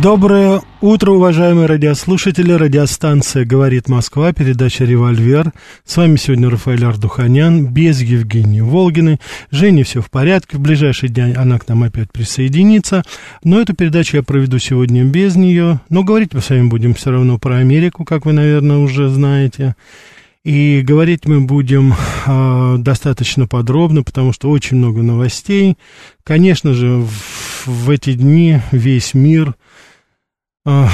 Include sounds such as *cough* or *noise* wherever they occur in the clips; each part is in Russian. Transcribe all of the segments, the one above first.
Доброе утро, уважаемые радиослушатели. Радиостанция «Говорит Москва», передача «Револьвер». С вами сегодня Рафаэль Ардуханян, без Евгении Волгиной. Жене все в порядке, в ближайший день она к нам опять присоединится. Но эту передачу я проведу сегодня без нее. Но говорить мы с вами будем все равно про Америку, как вы, наверное, уже знаете. И говорить мы будем э, достаточно подробно, потому что очень много новостей. Конечно же, в, в эти дни весь мир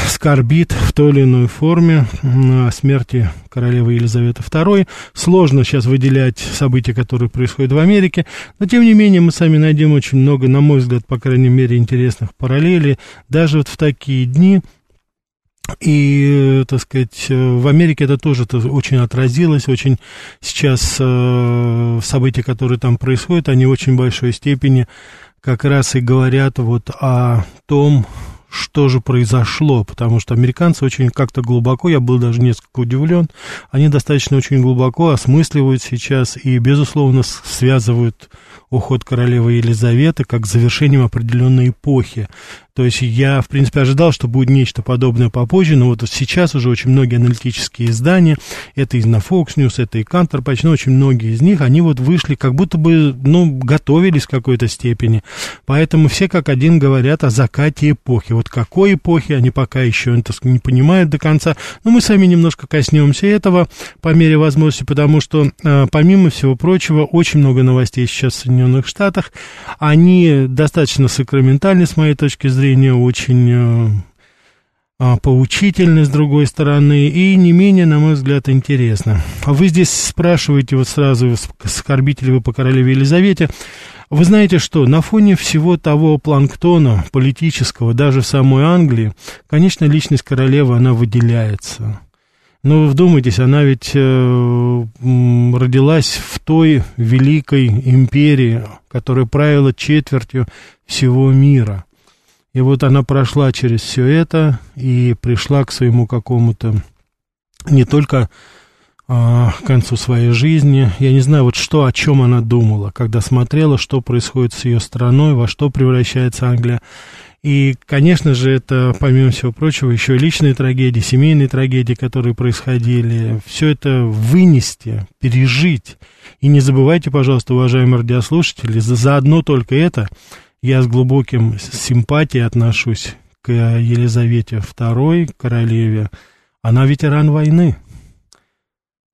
скорбит в той или иной форме о смерти королевы Елизаветы II. Сложно сейчас выделять события, которые происходят в Америке, но тем не менее мы сами найдем очень много, на мой взгляд, по крайней мере, интересных параллелей. Даже вот в такие дни и, так сказать, в Америке это тоже это очень отразилось, очень сейчас э, события, которые там происходят, они в очень большой степени как раз и говорят вот о том, что же произошло, потому что американцы очень как-то глубоко, я был даже несколько удивлен, они достаточно очень глубоко осмысливают сейчас и, безусловно, связывают уход королевы Елизаветы как завершением определенной эпохи. То есть я, в принципе, ожидал, что будет нечто подобное попозже, но вот сейчас уже очень многие аналитические издания, это и на Fox News, это и Кантор, почти очень многие из них, они вот вышли, как будто бы, ну, готовились в какой-то степени. Поэтому все как один говорят о закате эпохи. Вот какой эпохи, они пока еще это не понимают до конца. Но мы сами немножко коснемся этого по мере возможности, потому что, э, помимо всего прочего, очень много новостей сейчас Соединенных Штатах. Они достаточно сакраментальны, с моей точки зрения, очень э, а, поучительны, с другой стороны, и не менее, на мой взгляд, интересно. А вы здесь спрашиваете вот сразу, скорбите вы по королеве Елизавете, вы знаете что, на фоне всего того планктона политического, даже в самой Англии, конечно, личность королевы, она выделяется. Но вы вдумайтесь, она ведь э, родилась в той великой империи, которая правила четвертью всего мира. И вот она прошла через все это и пришла к своему какому-то не только а, к концу своей жизни. Я не знаю, вот что, о чем она думала, когда смотрела, что происходит с ее страной, во что превращается Англия. И, конечно же, это, помимо всего прочего, еще личные трагедии, семейные трагедии, которые происходили. Все это вынести, пережить. И не забывайте, пожалуйста, уважаемые радиослушатели, за, за одно только это я с глубоким симпатией отношусь к Елизавете II, королеве. Она ветеран войны.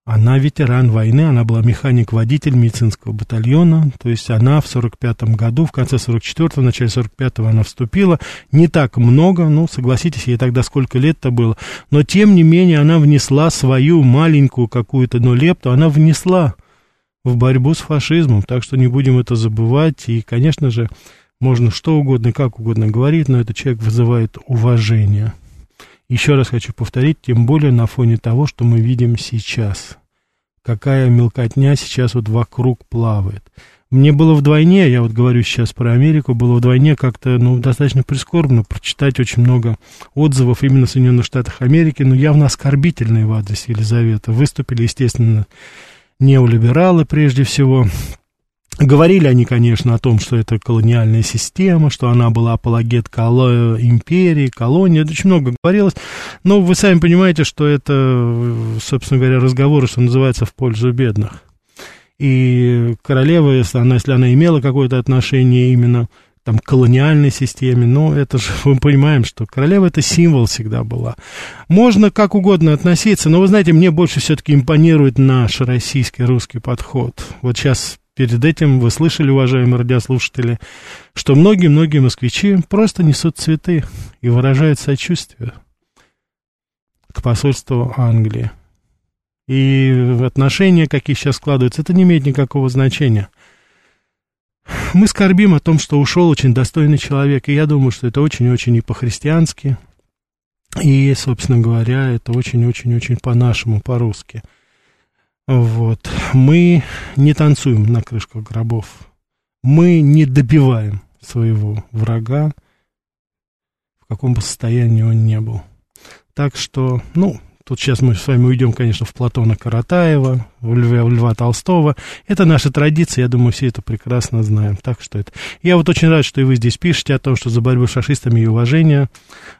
Она ветеран войны, она была механик-водитель медицинского батальона, то есть она в 45-м году, в конце 44-го, в начале 45-го она вступила, не так много, ну, согласитесь, ей тогда сколько лет-то было, но тем не менее она внесла свою маленькую какую-то, но лепту, она внесла в борьбу с фашизмом, так что не будем это забывать, и, конечно же, можно что угодно как угодно говорить, но этот человек вызывает уважение. Еще раз хочу повторить, тем более на фоне того, что мы видим сейчас. Какая мелкотня сейчас вот вокруг плавает. Мне было вдвойне, я вот говорю сейчас про Америку, было вдвойне как-то, ну, достаточно прискорбно прочитать очень много отзывов именно в Соединенных Штатах Америки, но явно оскорбительные в адрес Елизаветы. Выступили, естественно, неолибералы прежде всего, Говорили они, конечно, о том, что это колониальная система, что она была апологет коло... империи, колонии, это очень много говорилось, но вы сами понимаете, что это, собственно говоря, разговоры, что называется, в пользу бедных. И королева, если она, если она имела какое-то отношение именно там, колониальной системе, но это же *laughs* мы понимаем, что королева это символ всегда была. Можно как угодно относиться, но вы знаете, мне больше все-таки импонирует наш российский русский подход. Вот сейчас Перед этим вы слышали, уважаемые радиослушатели, что многие-многие москвичи просто несут цветы и выражают сочувствие к посольству Англии. И отношения, какие сейчас складываются, это не имеет никакого значения. Мы скорбим о том, что ушел очень достойный человек, и я думаю, что это очень-очень и по-христиански, и, собственно говоря, это очень-очень-очень по-нашему, по-русски – Вот. Мы не танцуем на крышках гробов. Мы не добиваем своего врага, в каком бы состоянии он не был. Так что, ну, Тут сейчас мы с вами уйдем, конечно, в Платона Каратаева, в Льва, в Льва Толстого. Это наша традиция, я думаю, все это прекрасно знаем. Так что это... Я вот очень рад, что и вы здесь пишете о том, что за борьбу с шашистами и уважение.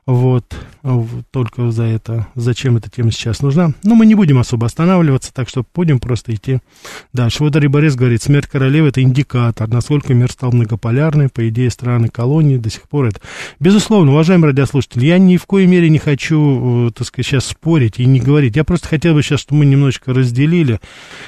Вот. Только за это. Зачем эта тема сейчас нужна? Но мы не будем особо останавливаться, так что будем просто идти дальше. Вот Дарья Борис говорит, смерть королевы – это индикатор, насколько мир стал многополярный. По идее, страны колонии до сих пор это... Безусловно, уважаемые радиослушатели, я ни в коей мере не хочу, э, так сказать, сейчас спорить говорить и не говорить. Я просто хотел бы сейчас, чтобы мы немножечко разделили.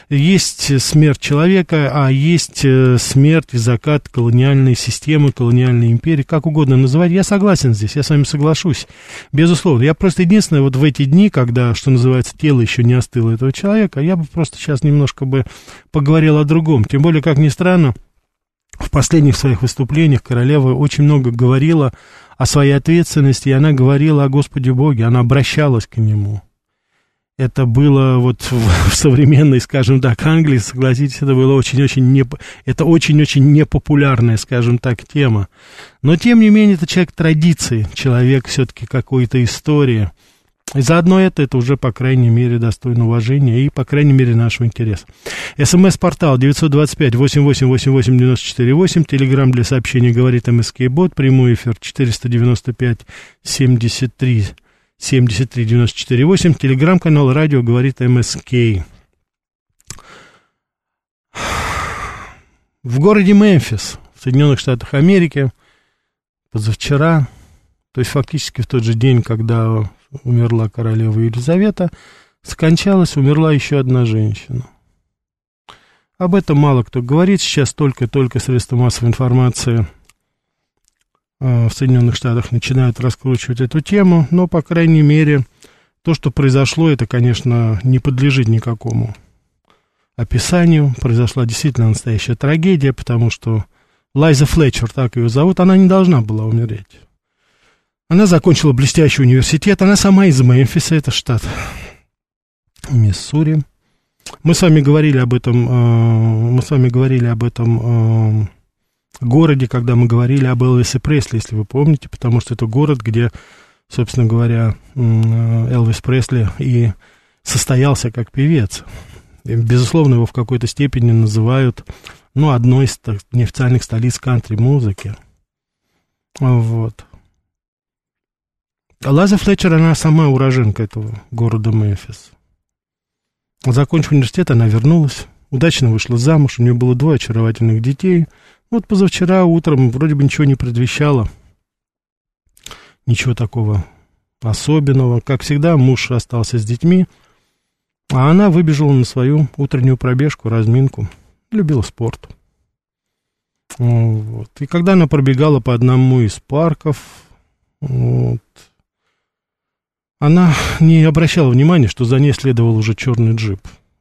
Есть смерть человека, а есть э, смерть и закат колониальной системы, колониальной империи, как угодно называть. Я согласен здесь, я с вами соглашусь. Безусловно. Я просто единственное, вот в эти дни, когда, что называется, тело еще не остыло этого человека, я бы просто сейчас немножко бы поговорил о другом. Тем более, как ни странно, в последних своих выступлениях королева очень много говорила о своей ответственности, и она говорила о Господе Боге, она обращалась к Нему это было вот *laughs* в, современной, скажем так, Англии, согласитесь, это было очень-очень не, это очень-очень непопулярная, скажем так, тема. Но, тем не менее, это человек традиции, человек все-таки какой-то истории. И заодно это, это уже, по крайней мере, достойно уважения и, по крайней мере, нашего интереса. СМС-портал 925-8888-94-8, Телеграмм для сообщений говорит МСК-бот, прямой эфир 495-73 73948, телеграм-канал радио говорит МСК. В городе Мемфис, в Соединенных Штатах Америки, позавчера, то есть фактически в тот же день, когда умерла королева Елизавета, скончалась, умерла еще одна женщина. Об этом мало кто говорит, сейчас только-только средства массовой информации в Соединенных Штатах начинают раскручивать эту тему, но, по крайней мере, то, что произошло, это, конечно, не подлежит никакому описанию. Произошла действительно настоящая трагедия, потому что Лайза Флетчер, так ее зовут, она не должна была умереть. Она закончила блестящий университет, она сама из Мемфиса, это штат Миссури. Мы с вами говорили об этом, э, мы с вами говорили об этом э, городе, когда мы говорили об Элвисе Пресли, если вы помните, потому что это город, где, собственно говоря, Элвис Пресли и состоялся как певец. И, безусловно, его в какой-то степени называют, ну, одной из так, неофициальных столиц кантри-музыки. Вот. Лаза Флетчер, она сама уроженка этого города Мемфис. Закончив университет, она вернулась, удачно вышла замуж, у нее было двое очаровательных детей – вот позавчера утром вроде бы ничего не предвещало. Ничего такого особенного. Как всегда, муж остался с детьми, а она выбежала на свою утреннюю пробежку, разминку. Любила спорт. Вот. И когда она пробегала по одному из парков, вот, она не обращала внимания, что за ней следовал уже черный джип.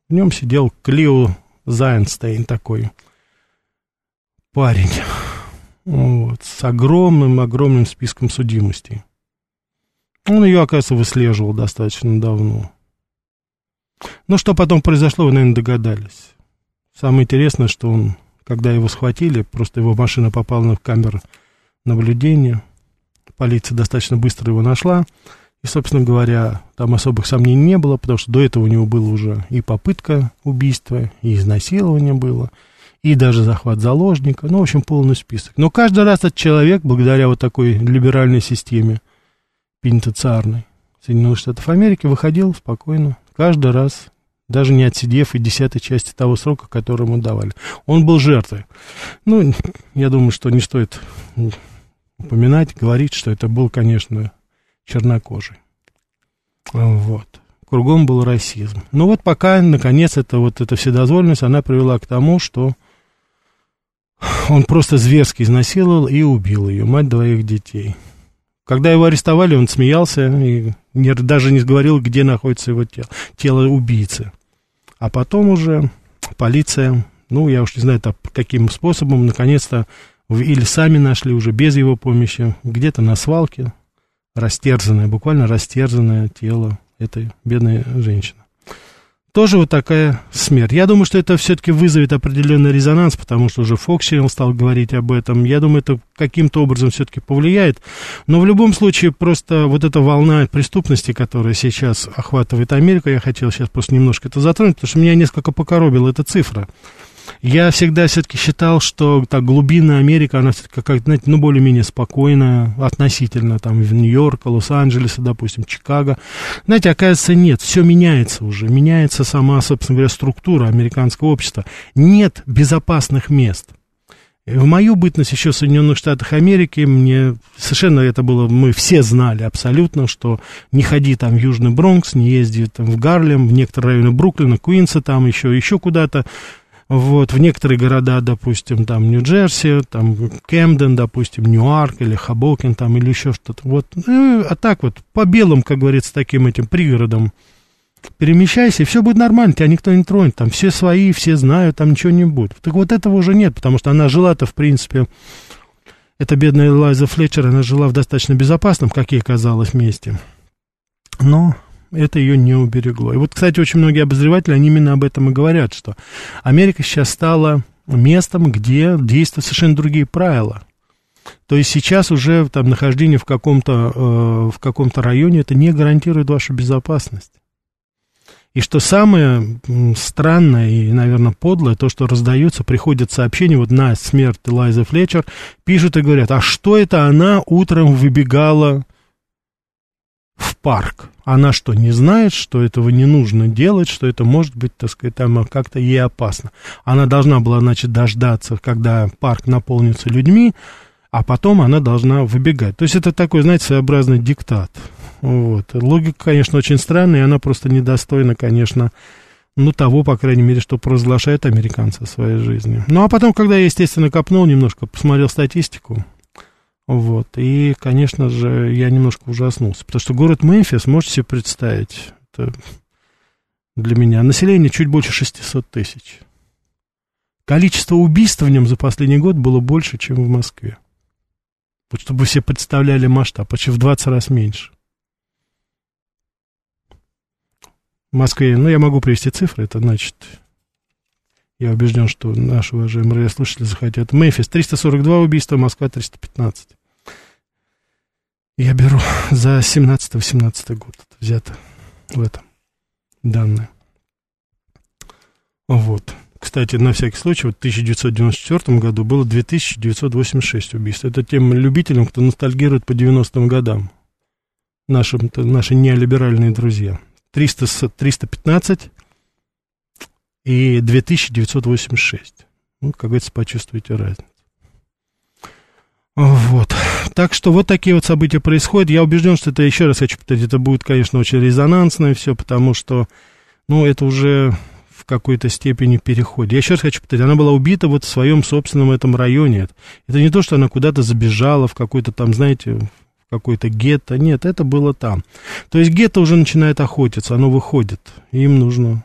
В нем сидел Клио Зайнстейн такой – парень. Вот, с огромным-огромным списком судимостей. Он ее, оказывается, выслеживал достаточно давно. Но что потом произошло, вы, наверное, догадались. Самое интересное, что он, когда его схватили, просто его машина попала на камеру наблюдения. Полиция достаточно быстро его нашла. И, собственно говоря, там особых сомнений не было, потому что до этого у него было уже и попытка убийства, и изнасилование было – и даже захват заложника, ну, в общем, полный список. Но каждый раз этот человек, благодаря вот такой либеральной системе пенитенциарной Соединенных Штатов Америки, выходил спокойно, каждый раз, даже не отсидев и десятой части того срока, который ему давали. Он был жертвой. Ну, я думаю, что не стоит упоминать, говорить, что это был, конечно, чернокожий. Вот. Кругом был расизм. Но вот пока, наконец, это вот эта вседозволенность, она привела к тому, что он просто зверски изнасиловал и убил ее, мать двоих детей. Когда его арестовали, он смеялся и не, даже не говорил, где находится его тело, тело убийцы. А потом уже полиция, ну, я уж не знаю, так, каким способом, наконец-то, или сами нашли уже без его помощи, где-то на свалке, растерзанное, буквально растерзанное тело этой бедной женщины. Тоже вот такая смерть. Я думаю, что это все-таки вызовет определенный резонанс, потому что уже Фоксиэл стал говорить об этом. Я думаю, это каким-то образом все-таки повлияет. Но в любом случае, просто вот эта волна преступности, которая сейчас охватывает Америку, я хотел сейчас просто немножко это затронуть, потому что меня несколько покоробила эта цифра. Я всегда все-таки считал, что так глубинная Америка, она все-таки как, знаете, ну, более-менее спокойная относительно, там, в Нью-Йорка, Лос-Анджелеса, допустим, Чикаго. Знаете, оказывается, нет, все меняется уже, меняется сама, собственно говоря, структура американского общества. Нет безопасных мест. В мою бытность еще в Соединенных Штатах Америки мне совершенно это было, мы все знали абсолютно, что не ходи там в Южный Бронкс, не езди там в Гарлем, в некоторые районы Бруклина, Куинса там еще, еще куда-то. Вот, в некоторые города, допустим, там Нью-Джерси, там Кэмден, допустим, Ньюарк или Хабокин там или еще что-то. Вот, ну, а так вот, по белым, как говорится, таким этим пригородам перемещайся, и все будет нормально, тебя никто не тронет, там все свои, все знают, там ничего не будет. Так вот этого уже нет, потому что она жила-то, в принципе, эта бедная Лайза Флетчер, она жила в достаточно безопасном, как ей казалось, месте. Но это ее не уберегло. И вот, кстати, очень многие обозреватели, они именно об этом и говорят, что Америка сейчас стала местом, где действуют совершенно другие правила. То есть сейчас уже там нахождение в каком-то, э, в каком-то районе это не гарантирует вашу безопасность. И что самое странное и, наверное, подлое, то, что раздаются, приходят сообщения, вот на смерть Лайза Флетчер, пишут и говорят, а что это она утром выбегала в парк. Она что, не знает, что этого не нужно делать, что это может быть, так сказать, там как-то ей опасно. Она должна была, значит, дождаться, когда парк наполнится людьми, а потом она должна выбегать. То есть это такой, знаете, своеобразный диктат. Вот. Логика, конечно, очень странная, и она просто недостойна, конечно, ну, того, по крайней мере, что провозглашает американцы своей жизни. Ну, а потом, когда я, естественно, копнул немножко, посмотрел статистику, вот. И, конечно же, я немножко ужаснулся. Потому что город Мемфис, можете себе представить, это для меня население чуть больше 600 тысяч. Количество убийств в нем за последний год было больше, чем в Москве. Вот чтобы вы себе представляли масштаб, почти в 20 раз меньше. В Москве, ну, я могу привести цифры, это значит, я убежден, что наши уважаемые радиослушатели захотят. Мемфис 342 убийства, Москва 315. Я беру за 17-18 год. Это взято в этом данные. Вот. Кстати, на всякий случай, в 1994 году было 2986 убийств. Это тем любителям, кто ностальгирует по 90-м годам. Нашим, наши неолиберальные друзья. 300, 315 и 2986. Ну, как говорится, почувствуйте разницу. Вот. Так что вот такие вот события происходят. Я убежден, что это, еще раз хочу повторить, это будет, конечно, очень резонансное все, потому что, ну, это уже в какой-то степени переходит. Я еще раз хочу повторить, она была убита вот в своем собственном этом районе. Это не то, что она куда-то забежала в какой-то там, знаете, в какой-то гетто. Нет, это было там. То есть гетто уже начинает охотиться, оно выходит. Им нужно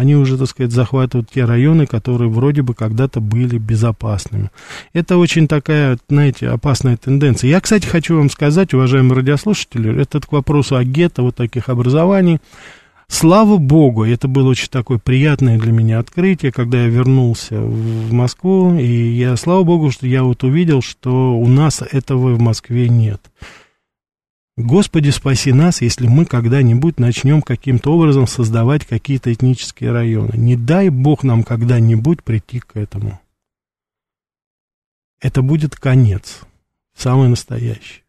они уже, так сказать, захватывают те районы, которые вроде бы когда-то были безопасными. Это очень такая, знаете, опасная тенденция. Я, кстати, хочу вам сказать, уважаемые радиослушатели, этот к вопросу о гетто, вот таких образований, Слава Богу, это было очень такое приятное для меня открытие, когда я вернулся в Москву, и я, слава Богу, что я вот увидел, что у нас этого в Москве нет. Господи, спаси нас, если мы когда-нибудь начнем каким-то образом создавать какие-то этнические районы. Не дай Бог нам когда-нибудь прийти к этому. Это будет конец, самый настоящий.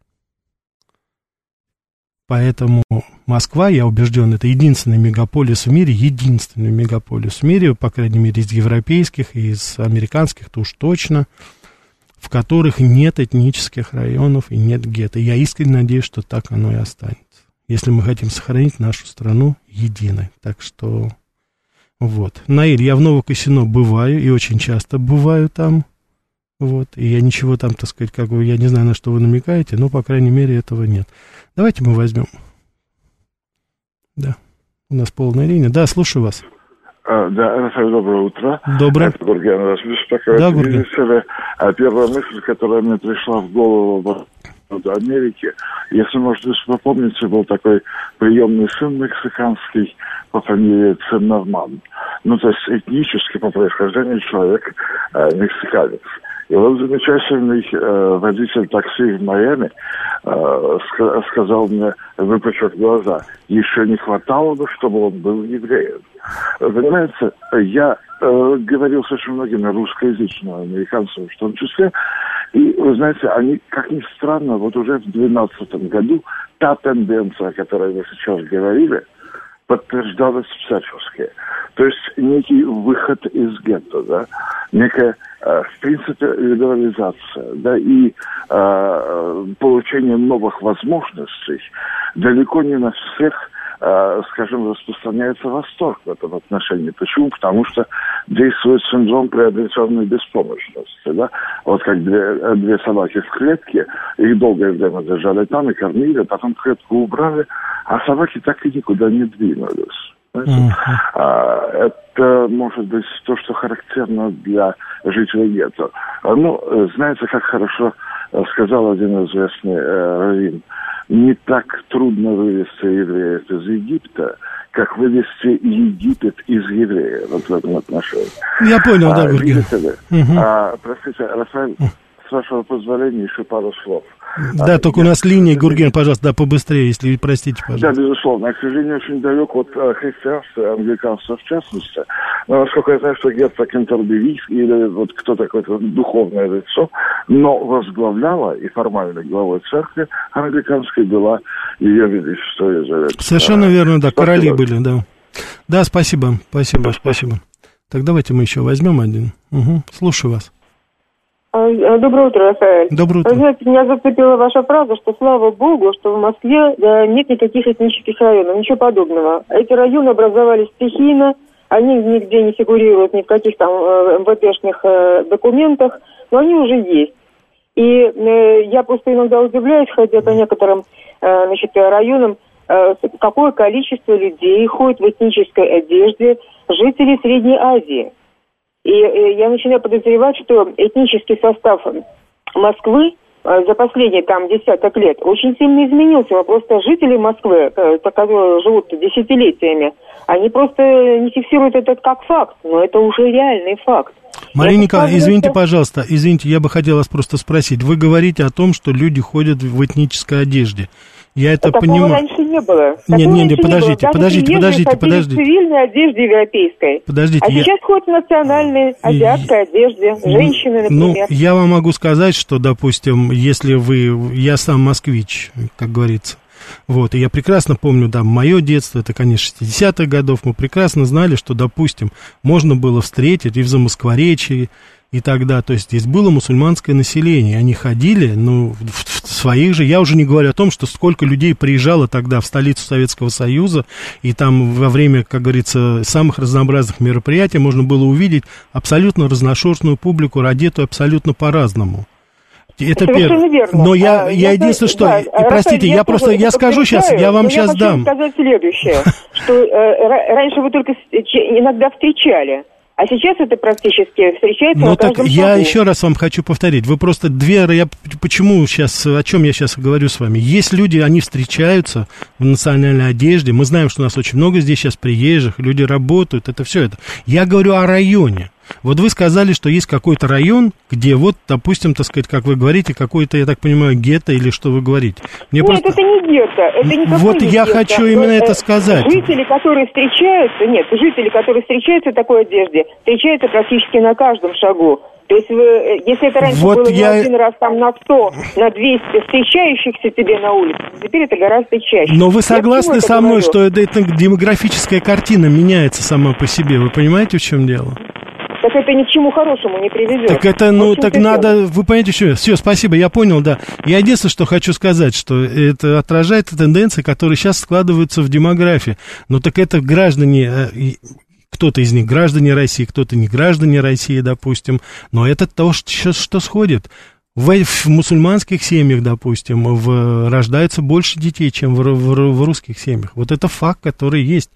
Поэтому Москва, я убежден, это единственный мегаполис в мире, единственный мегаполис в мире, по крайней мере, из европейских и из американских, то уж точно – в которых нет этнических районов и нет гетто. Я искренне надеюсь, что так оно и останется. Если мы хотим сохранить нашу страну единой. Так что вот. Наиль, я в Новокосино бываю и очень часто бываю там. Вот. И я ничего там, так сказать, как бы, я не знаю, на что вы намекаете, но, по крайней мере, этого нет. Давайте мы возьмем. Да. У нас полная линия. Да, слушаю вас. А, да, Рафаэль, доброе утро. Доброе. Это Гурген вас беспокоит. Да, Гурген. А первая мысль, которая мне пришла в голову Америки. Если, может быть, вы помните, был такой приемный сын мексиканский по фамилии Циннерман. Ну, то есть этнически по происхождению человек э, мексиканец. И вот замечательный э, водитель такси в Майами э, sk- сказал мне, выпучив глаза, еще не хватало бы, чтобы он был евреем. Понимаете, я э, говорил с очень многими русскоязычными американцами в том числе, и, вы знаете, они, как ни странно, вот уже в 2012 году та тенденция, о которой вы сейчас говорили, подтверждалась всячески. То есть некий выход из гетто, да, некая, э, в принципе, либерализация, да, и э, получение новых возможностей далеко не на всех скажем, распространяется восторг в этом отношении. Почему? Потому что действует синдром приобретенной беспомощности. Да? Вот как две, две собаки в клетке, их долгое время держали там и кормили, потом клетку убрали, а собаки так и никуда не двинулись. А, это может быть то, что характерно для жителей гетто. А, ну, знаете, как хорошо сказал один известный э, раввин, не так трудно вывести евреев из Египта, как вывести Египет из еврея вот в этом отношении. Я понял, да, а. Видите ли? Угу. А, простите, Рафаэль, с вашего позволения еще пару слов. Да, только у нас линия, Гурген, пожалуйста, да, побыстрее, если простите, Да, пожалуйста. безусловно. Я, к сожалению, очень далек от э, христианства, англиканства в частности. Но, насколько я знаю, что Герцог Кентерберийский или вот кто такое духовное лицо, но возглавляла и формально главой церкви англиканской была ее величество Елизавета. Совершенно верно, да, Спасибо. короли были, да. Да, спасибо, спасибо, спасибо. Так давайте мы еще возьмем один. Угу, слушаю вас. А, а, Доброе утро, Рафаэль. Доброе Вы утро. знаете, меня зацепила ваша фраза, что слава богу, что в Москве да, нет никаких этнических районов, ничего подобного. Эти районы образовались стихийно, они нигде не фигурируют ни в каких там э, МВДшных э, документах, но они уже есть. И э, я просто иногда удивляюсь, ходя по некоторым э, значит, районам, э, какое количество людей ходит в этнической одежде жителей Средней Азии. И э, я начинаю подозревать, что этнический состав Москвы э, за последние там десяток лет очень сильно изменился. Просто жители Москвы, э, которые живут десятилетиями, они просто не фиксируют этот как факт, но это уже реальный факт. Мария Николаевна, извините, пожалуйста, извините, я бы хотел вас просто спросить. Вы говорите о том, что люди ходят в этнической одежде. Я это Такого понимаю. раньше не было. Не, Такого не, не, раньше подождите. Даже подождите, подождите, подождите. в цивильной одежде европейской. Подождите, а я- сейчас ходят в национальной азиатской одежде. Женщины, Ну, например. я вам могу сказать, что, допустим, если вы... Я сам москвич, как говорится. Вот, и я прекрасно помню, да, мое детство, это, конечно, 60-х годов, мы прекрасно знали, что, допустим, можно было встретить и в Замоскворечье, и тогда, то есть здесь было мусульманское население, они ходили, ну, в, в своих же, я уже не говорю о том, что сколько людей приезжало тогда в столицу Советского Союза, и там во время, как говорится, самых разнообразных мероприятий можно было увидеть абсолютно разношерстную публику, одетую абсолютно по-разному. Это Совершенно первое. верно. Но я, А, я единственное, что, да, и простите, я, просто, тоже я скажу сейчас, я вам сейчас хочу дам. сказать следующее, что э, ра- раньше вы только че- иногда встречали, а сейчас это практически встречается Ну так я шагу. еще раз вам хочу повторить. Вы просто две... Я почему сейчас... О чем я сейчас говорю с вами? Есть люди, они встречаются в национальной одежде. Мы знаем, что у нас очень много здесь сейчас приезжих. Люди работают. Это все это. Я говорю о районе. Вот вы сказали, что есть какой-то район, где вот, допустим, так сказать, как вы говорите, какой-то, я так понимаю, гетто или что вы говорите. Мне Нет, просто... это не гетто, это никакое Вот не я гетто. хочу именно Э, это э, сказать. Жители, которые встречаются, нет, жители, которые встречаются в такой одежде, встречаются практически на каждом шагу. То есть, вы, э, если это раньше Вот было я- не один раз там на 100, на 200 встречающихся тебе на улице, теперь это гораздо чаще. Но вы согласны со мной, говорю? что это, это демографическая картина меняется сама по себе? Вы понимаете, в чем дело? Так это ни к чему хорошему не приведет. Так это, ну, так надо, вы понимаете, что, все, спасибо, я понял, да. Я единственное, что хочу сказать, что это отражает тенденции, которые сейчас складываются в демографии. Но так это граждане, э, кто-то из них граждане России, кто-то не граждане России, допустим. Но это то, что, что сходит. В, в мусульманских семьях, допустим, в, рождается больше детей, чем в, в, в русских семьях. Вот это факт, который есть.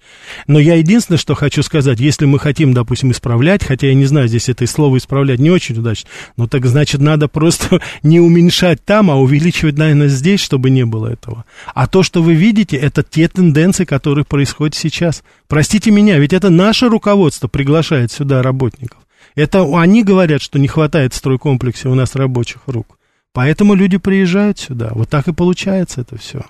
Но я единственное, что хочу сказать, если мы хотим, допустим, исправлять, хотя я не знаю, здесь это слово исправлять не очень удачно, но так значит, надо просто *laughs* не уменьшать там, а увеличивать, наверное, здесь, чтобы не было этого. А то, что вы видите, это те тенденции, которые происходят сейчас. Простите меня, ведь это наше руководство приглашает сюда работников. Это они говорят, что не хватает в стройкомплексе у нас рабочих рук. Поэтому люди приезжают сюда. Вот так и получается это все.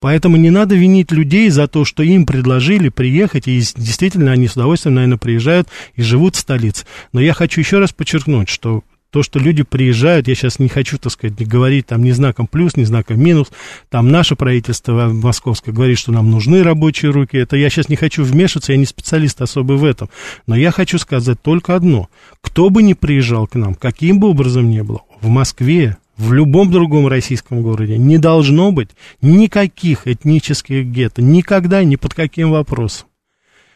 Поэтому не надо винить людей за то, что им предложили приехать, и действительно они с удовольствием, наверное, приезжают и живут в столице. Но я хочу еще раз подчеркнуть, что то, что люди приезжают, я сейчас не хочу, так сказать, говорить там ни знаком плюс, ни знаком минус, там наше правительство московское говорит, что нам нужны рабочие руки, это я сейчас не хочу вмешиваться, я не специалист особый в этом, но я хочу сказать только одно, кто бы ни приезжал к нам, каким бы образом ни было, в Москве, в любом другом российском городе не должно быть никаких этнических гетто, никогда, ни под каким вопросом.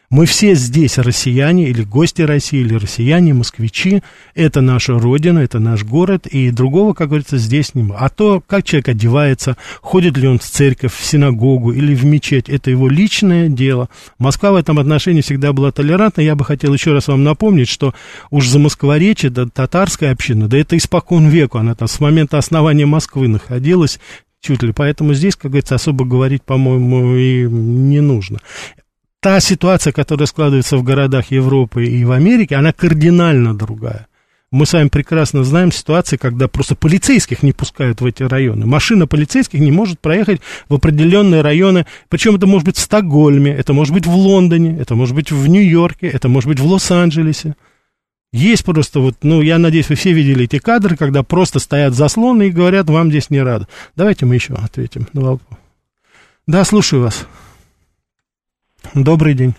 Мы все здесь россияне, или гости России, или россияне, москвичи. Это наша родина, это наш город, и другого, как говорится, здесь не А то, как человек одевается, ходит ли он в церковь, в синагогу или в мечеть, это его личное дело. Москва в этом отношении всегда была толерантна. Я бы хотел еще раз вам напомнить, что уж за Москворечье, да, татарская община, да это испокон веку, она там с момента основания Москвы находилась, чуть ли. Поэтому здесь, как говорится, особо говорить, по-моему, и не нужно та ситуация, которая складывается в городах Европы и в Америке, она кардинально другая. Мы с вами прекрасно знаем ситуации, когда просто полицейских не пускают в эти районы. Машина полицейских не может проехать в определенные районы. Причем это может быть в Стокгольме, это может быть в Лондоне, это может быть в Нью-Йорке, это может быть в Лос-Анджелесе. Есть просто вот, ну, я надеюсь, вы все видели эти кадры, когда просто стоят заслоны и говорят, вам здесь не рады. Давайте мы еще ответим на вопрос. Да, слушаю вас. Добрый день.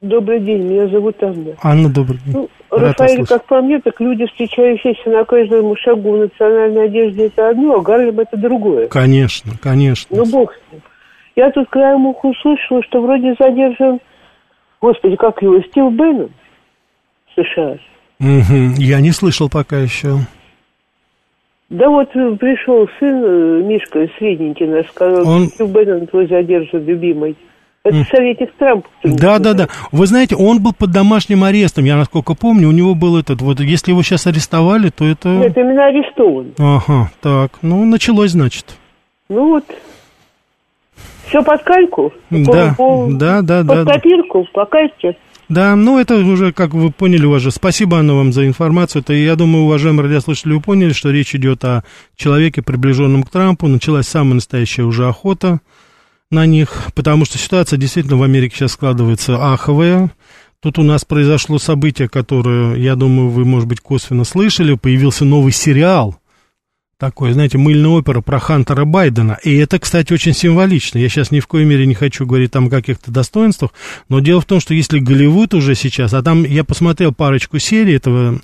Добрый день, меня зовут Анна. Анна, добрый день. Ну, Рафаэль, как по мне, так люди, встречающиеся на каждом шагу в национальной одежде, это одно, а Гарлем это другое. Конечно, конечно. Ну, бог с ним. Я тут краем уха услышала, что вроде задержан, господи, как его, Стив Беннон в США. Угу. Я не слышал пока еще. Да вот пришел сын, э, Мишка, средненький наш, сказал, Он... Стив Беннон твой задержан, любимый. Это советник Трамп. Да, да, да. Вы знаете, он был под домашним арестом, я насколько помню, у него был этот, вот если его сейчас арестовали, то это... Нет, именно арестован. Ага, так, ну, началось, значит. Ну вот, все под кальку? Да, по, да, да, под да. копирку, по кальке? Да, ну это уже, как вы поняли, уже. Спасибо, Анна, вам за информацию. Это, я думаю, уважаемые радиослушатели, вы поняли, что речь идет о человеке, приближенном к Трампу. Началась самая настоящая уже охота на них, потому что ситуация действительно в Америке сейчас складывается аховая. Тут у нас произошло событие, которое, я думаю, вы, может быть, косвенно слышали. Появился новый сериал, такой, знаете, мыльная опера про Хантера Байдена. И это, кстати, очень символично. Я сейчас ни в коей мере не хочу говорить там о каких-то достоинствах, но дело в том, что если Голливуд уже сейчас, а там я посмотрел парочку серий этого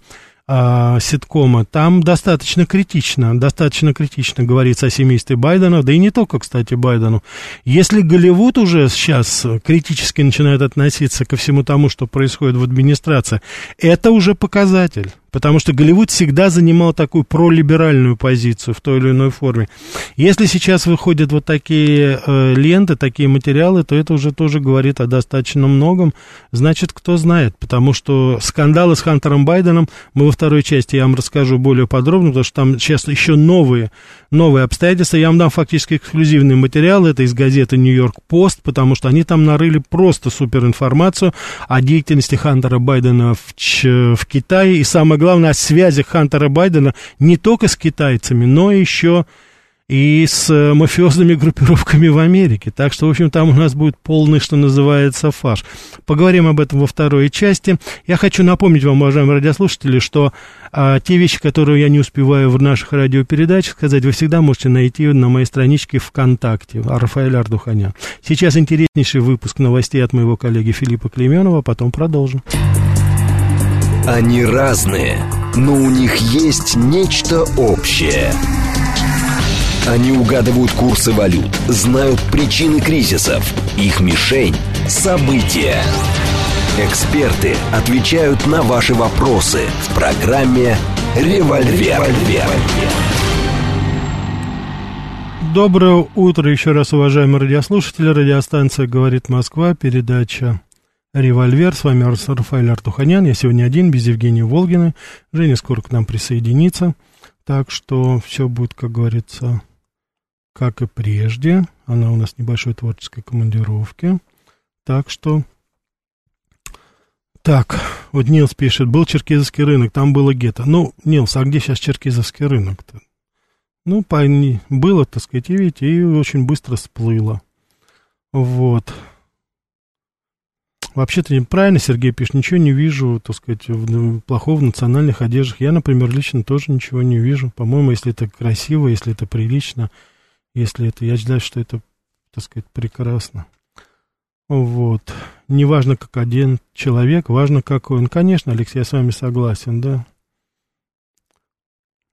а, ситкома, там достаточно критично, достаточно критично говорится о семействе Байдена, да и не только, кстати, Байдену. Если Голливуд уже сейчас критически начинает относиться ко всему тому, что происходит в администрации, это уже показатель. Потому что Голливуд всегда занимал такую пролиберальную позицию в той или иной форме. Если сейчас выходят вот такие э, ленты, такие материалы, то это уже тоже говорит о достаточно многом. Значит, кто знает. Потому что скандалы с Хантером Байденом мы во второй части я вам расскажу более подробно, потому что там сейчас еще новые, новые обстоятельства. Я вам дам фактически эксклюзивный материал. Это из газеты Нью-Йорк Пост, потому что они там нарыли просто супер информацию о деятельности Хантера Байдена в, в Китае. И самое главное, о связях Хантера Байдена не только с китайцами, но еще с э, мафиозными группировками в Америке. Так что, в общем, там у нас будет полный, что называется, фаш. Поговорим об этом во второй части. Я хочу напомнить вам, уважаемые радиослушатели, что а, те вещи, которые я не успеваю в наших радиопередачах сказать, вы всегда можете найти на моей страничке ВКонтакте, Рафаэль Ардуханян. Сейчас интереснейший выпуск новостей от моего коллеги Филиппа Клеменова, потом продолжим. Они разные, но у них есть нечто общее. Они угадывают курсы валют, знают причины кризисов, их мишень – события. Эксперты отвечают на ваши вопросы в программе «Револьвер». Доброе утро еще раз, уважаемые радиослушатели. Радиостанция «Говорит Москва», передача «Револьвер». С вами Рафаэль Артуханян. Я сегодня один, без Евгения Волгина. Женя скоро к нам присоединится. Так что все будет, как говорится, как и прежде. Она у нас небольшой творческой командировке. Так что... Так, вот Нилс пишет, был Черкизовский рынок, там было гетто. Ну, Нилс, а где сейчас Черкизовский рынок-то? Ну, по, было, так сказать, и видите, и очень быстро сплыло. Вот. Вообще-то неправильно Сергей пишет, ничего не вижу, так сказать, в, плохого в национальных одеждах. Я, например, лично тоже ничего не вижу. По-моему, если это красиво, если это прилично, если это, я считаю, что это, так сказать, прекрасно. Вот. Неважно, как один человек, важно, какой он. Конечно, Алексей, я с вами согласен, да.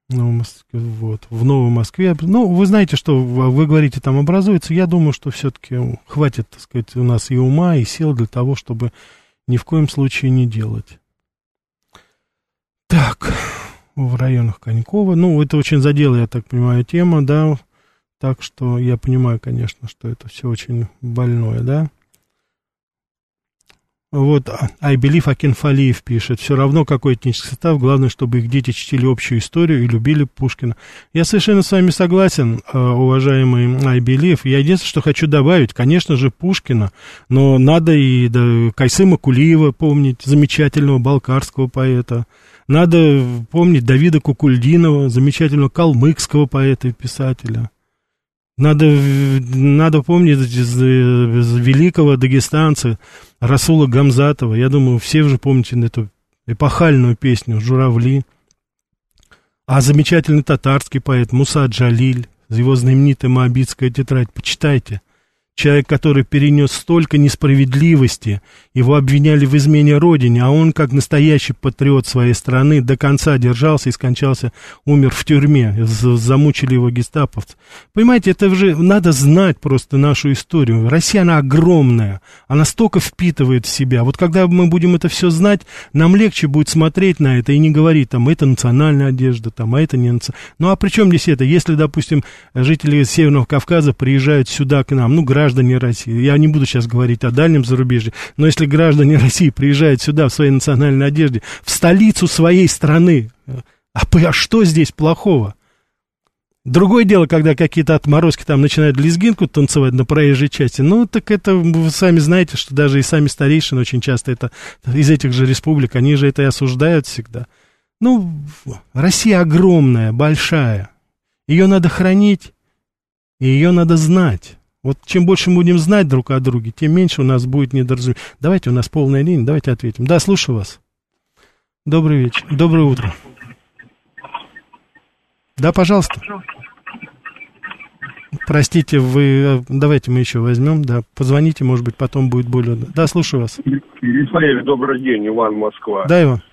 Вот, в Новой Москве. Ну, вы знаете, что вы говорите, там образуется. Я думаю, что все-таки хватит, так сказать, у нас и ума, и сил для того, чтобы ни в коем случае не делать. Так, в районах Конькова. Ну, это очень задела, я так понимаю, тема, да. Так что я понимаю, конечно, что это все очень больное, да. Вот I Believe Акинфалиев пишет, все равно какой этнический состав, главное, чтобы их дети чтили общую историю и любили Пушкина. Я совершенно с вами согласен, э, уважаемый I Believe. Я единственное, что хочу добавить, конечно же, Пушкина, но надо и да, Кайсыма Кулиева помнить, замечательного балкарского поэта. Надо помнить Давида Кукульдинова, замечательного калмыкского поэта и писателя. Надо, надо помнить великого дагестанца Расула Гамзатова. Я думаю, все уже помните эту эпохальную песню «Журавли». А замечательный татарский поэт Муса Джалиль, его знаменитая «Моабитская тетрадь». Почитайте. Человек, который перенес столько несправедливости, его обвиняли в измене родине, а он, как настоящий патриот своей страны, до конца держался и скончался, умер в тюрьме, замучили его гестаповцы. Понимаете, это же надо знать просто нашу историю. Россия, она огромная, она столько впитывает в себя. Вот когда мы будем это все знать, нам легче будет смотреть на это и не говорить, там, это национальная одежда, там, а это не национальная. Ну, а при чем здесь это? Если, допустим, жители Северного Кавказа приезжают сюда к нам, ну, граждане граждане России, я не буду сейчас говорить о дальнем зарубежье, но если граждане *laughs* России приезжают сюда в своей национальной одежде, в столицу своей страны, а, а что здесь плохого? Другое дело, когда какие-то отморозки там начинают лезгинку танцевать на проезжей части, ну, так это вы сами знаете, что даже и сами старейшины очень часто это из этих же республик, они же это и осуждают всегда. Ну, Россия огромная, большая, ее надо хранить, и ее надо знать. Вот чем больше мы будем знать друг о друге, тем меньше у нас будет недоразумение. Давайте, у нас полная линия, давайте ответим. Да, слушаю вас. Добрый вечер, доброе утро. Да, пожалуйста. Простите, вы... Э, давайте мы еще возьмем, да. Позвоните, может быть, потом будет более... Да, слушаю вас. Михаил, добрый день, Иван, Москва. Да, Иван.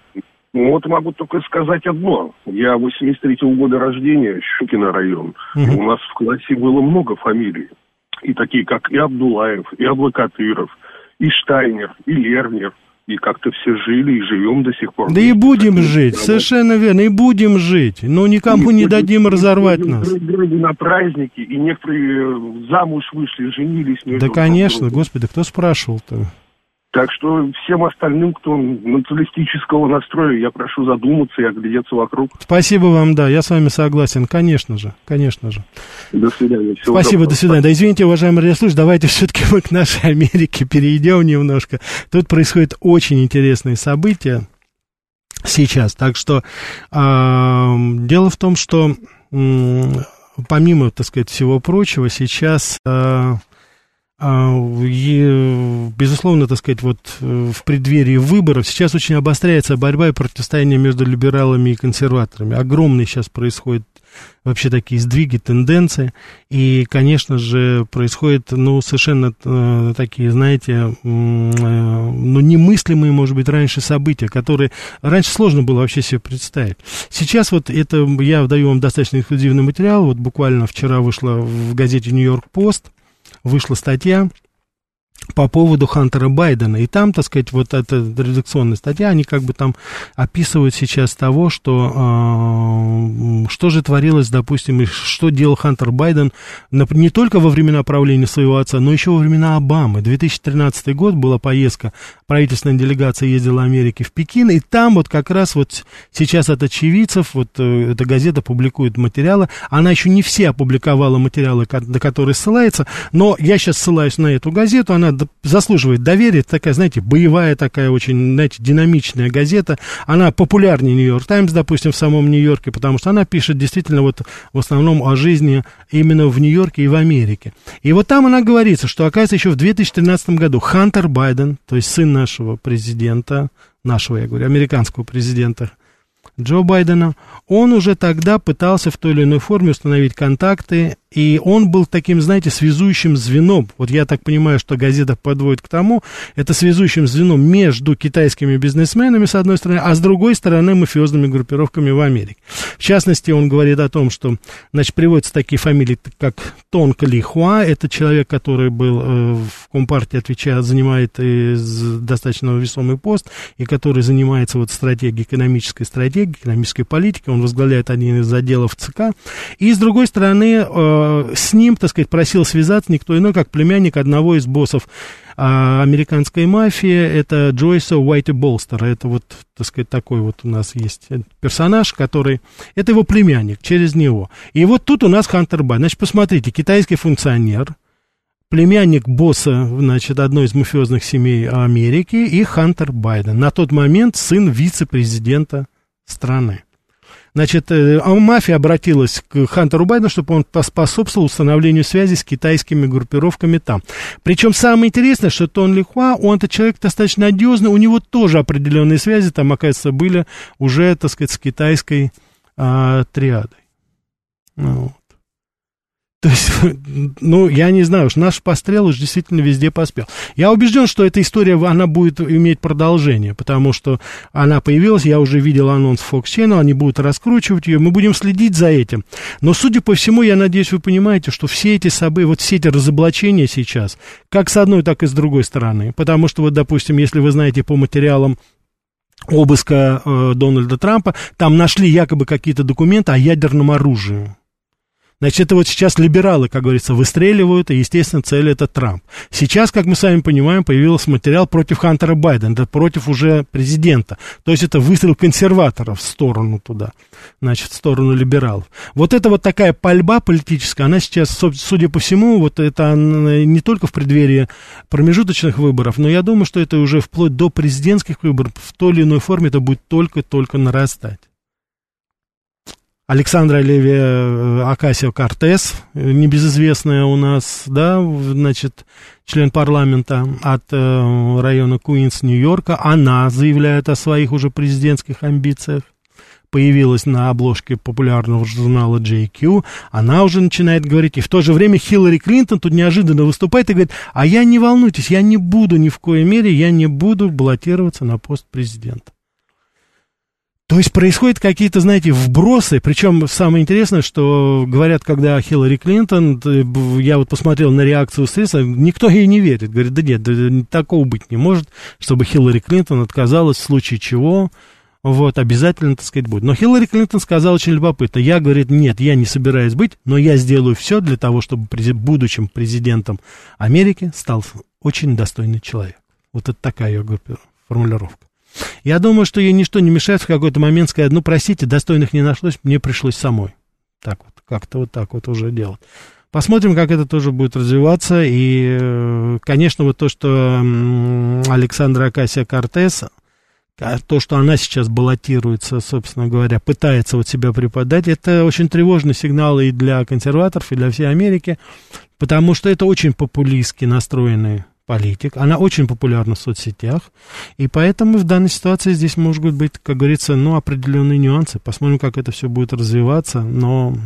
Ну, вот могу только сказать одно. Я 83-го года рождения, Щукино район. Угу. У нас в классе было много фамилий и такие, как и Абдулаев, и Аблакатыров, и Штайнер, и Лернер. И как-то все жили и живем до сих пор. Да и будем жить, совершенно верно, и будем жить. Но никому и не будем, дадим разорвать нас. На праздники, и некоторые э, замуж вышли, женились. Да, конечно, господи, кто спрашивал-то? Так что всем остальным, кто националистического настроя, я прошу задуматься и оглядеться вокруг. Спасибо вам, да, я с вами согласен, конечно же, конечно же. До свидания. Всего Спасибо, доброго. до свидания. Да, извините, уважаемые радиослушатели, давайте все-таки мы к нашей Америке перейдем немножко. Тут происходят очень интересные события сейчас, так что э, дело в том, что э, помимо, так сказать, всего прочего, сейчас... Э, а, безусловно, так сказать, вот э, в преддверии выборов сейчас очень обостряется борьба и противостояние между либералами и консерваторами. Огромные сейчас происходят вообще такие сдвиги, тенденции. И, конечно же, происходят, ну, совершенно э, такие, знаете, э, ну, немыслимые, может быть, раньше события, которые раньше сложно было вообще себе представить. Сейчас вот это, я даю вам достаточно эксклюзивный материал, вот буквально вчера вышла в газете «Нью-Йорк Пост», вышла статья по поводу Хантера Байдена. И там, так сказать, вот эта редакционная статья, они как бы там описывают сейчас того, что, э, что же творилось, допустим, и что делал Хантер Байден не только во времена правления своего отца, но еще во времена Обамы. 2013 год была поездка, правительственная делегация ездила в Америке в Пекин, и там вот как раз вот сейчас от очевидцев, вот э, эта газета публикует материалы, она еще не все опубликовала материалы, на которые ссылается, но я сейчас ссылаюсь на эту газету, она заслуживает доверия, такая, знаете, боевая такая очень, знаете, динамичная газета, она популярнее Нью-Йорк Таймс, допустим, в самом Нью-Йорке, потому что она пишет действительно вот в основном о жизни именно в Нью-Йорке и в Америке. И вот там она говорится, что, оказывается, еще в 2013 году Хантер Байден, то есть сын нашего президента, нашего, я говорю, американского президента, Джо Байдена, он уже тогда пытался в той или иной форме установить контакты и он был таким, знаете, связующим звеном. Вот я так понимаю, что газета подводит к тому, это связующим звеном между китайскими бизнесменами, с одной стороны, а с другой стороны, мафиозными группировками в Америке. В частности, он говорит о том, что, значит, приводятся такие фамилии, как Тонг Ли Хуа, это человек, который был э, в Компартии, отвечает, занимает э, достаточно весомый пост, и который занимается вот стратегией, экономической стратегией, экономической политикой, он возглавляет один из отделов ЦК. И, с другой стороны, э, с ним, так сказать, просил связаться никто иной, как племянник одного из боссов а, американской мафии, это Джойса Уайти Болстера. Это вот, так сказать, такой вот у нас есть персонаж, который... Это его племянник, через него. И вот тут у нас Хантер Бай. Значит, посмотрите, китайский функционер, племянник босса, значит, одной из мафиозных семей Америки и Хантер Байден. На тот момент сын вице-президента страны. Значит, э, а мафия обратилась к Хантеру Байдену, чтобы он поспособствовал установлению связи с китайскими группировками там. Причем самое интересное, что Тон Лихуа, он это человек достаточно надежный, у него тоже определенные связи там, оказывается, были уже, так сказать, с китайской а, триадой. Ну, то есть, *laughs* ну, я не знаю, уж наш пострел уж действительно везде поспел. Я убежден, что эта история, она будет иметь продолжение, потому что она появилась, я уже видел анонс Fox Channel, они будут раскручивать ее, мы будем следить за этим. Но, судя по всему, я надеюсь, вы понимаете, что все эти события, вот все эти разоблачения сейчас, как с одной, так и с другой стороны. Потому что, вот, допустим, если вы знаете по материалам обыска э, Дональда Трампа, там нашли якобы какие-то документы о ядерном оружии. Значит, это вот сейчас либералы, как говорится, выстреливают, и, естественно, цель это Трамп. Сейчас, как мы сами понимаем, появился материал против Хантера Байдена, это против уже президента. То есть это выстрел консерваторов в сторону туда, значит, в сторону либералов. Вот это вот такая пальба политическая, она сейчас, судя по всему, вот это не только в преддверии промежуточных выборов, но я думаю, что это уже вплоть до президентских выборов в той или иной форме это будет только-только нарастать. Александра Леви э, Акасио Кортес, небезызвестная у нас, да, значит, член парламента от э, района Куинс, Нью-Йорка, она заявляет о своих уже президентских амбициях. Появилась на обложке популярного журнала JQ, она уже начинает говорить, и в то же время Хиллари Клинтон тут неожиданно выступает и говорит, а я не волнуйтесь, я не буду ни в коей мере, я не буду баллотироваться на пост президента. То есть происходят какие-то, знаете, вбросы, причем самое интересное, что говорят, когда Хиллари Клинтон, я вот посмотрел на реакцию средств, никто ей не верит, говорит, да нет, такого быть не может, чтобы Хиллари Клинтон отказалась в случае чего, вот, обязательно, так сказать, будет. Но Хиллари Клинтон сказала очень любопытно, я, говорит, нет, я не собираюсь быть, но я сделаю все для того, чтобы будущим президентом Америки стал очень достойный человек. Вот это такая ее формулировка. Я думаю, что ей ничто не мешает в какой-то момент сказать, ну, простите, достойных не нашлось, мне пришлось самой. Так вот, как-то вот так вот уже делать. Посмотрим, как это тоже будет развиваться. И, э, конечно, вот то, что Александра Акасия Кортес, то, что она сейчас баллотируется, собственно говоря, пытается вот себя преподать, это очень тревожный сигнал и для консерваторов, и для всей Америки, потому что это очень популистски настроенные политик, она очень популярна в соцсетях, и поэтому в данной ситуации здесь могут быть, как говорится, ну, определенные нюансы. Посмотрим, как это все будет развиваться, но...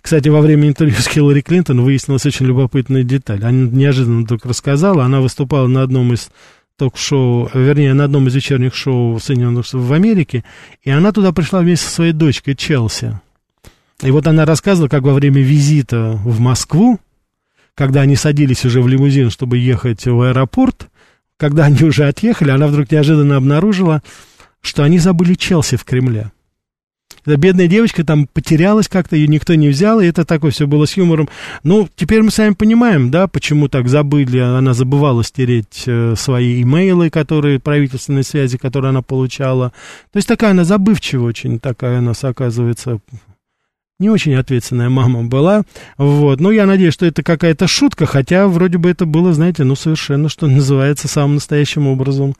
Кстати, во время интервью с Хиллари Клинтон выяснилась очень любопытная деталь. Она неожиданно только рассказала, она выступала на одном из ток-шоу, вернее, на одном из вечерних шоу Соединенных в Америке, и она туда пришла вместе со своей дочкой Челси. И вот она рассказывала, как во время визита в Москву, когда они садились уже в лимузин, чтобы ехать в аэропорт, когда они уже отъехали, она вдруг неожиданно обнаружила, что они забыли Челси в Кремле. Эта бедная девочка там потерялась как-то, ее никто не взял, и это такое все было с юмором. Ну, теперь мы сами понимаем, да, почему так забыли, она забывала стереть э, свои имейлы, которые, правительственные связи, которые она получала. То есть такая она забывчивая очень, такая у нас, оказывается, не очень ответственная мама была, вот, но я надеюсь, что это какая-то шутка, хотя вроде бы это было, знаете, ну, совершенно, что называется, самым настоящим образом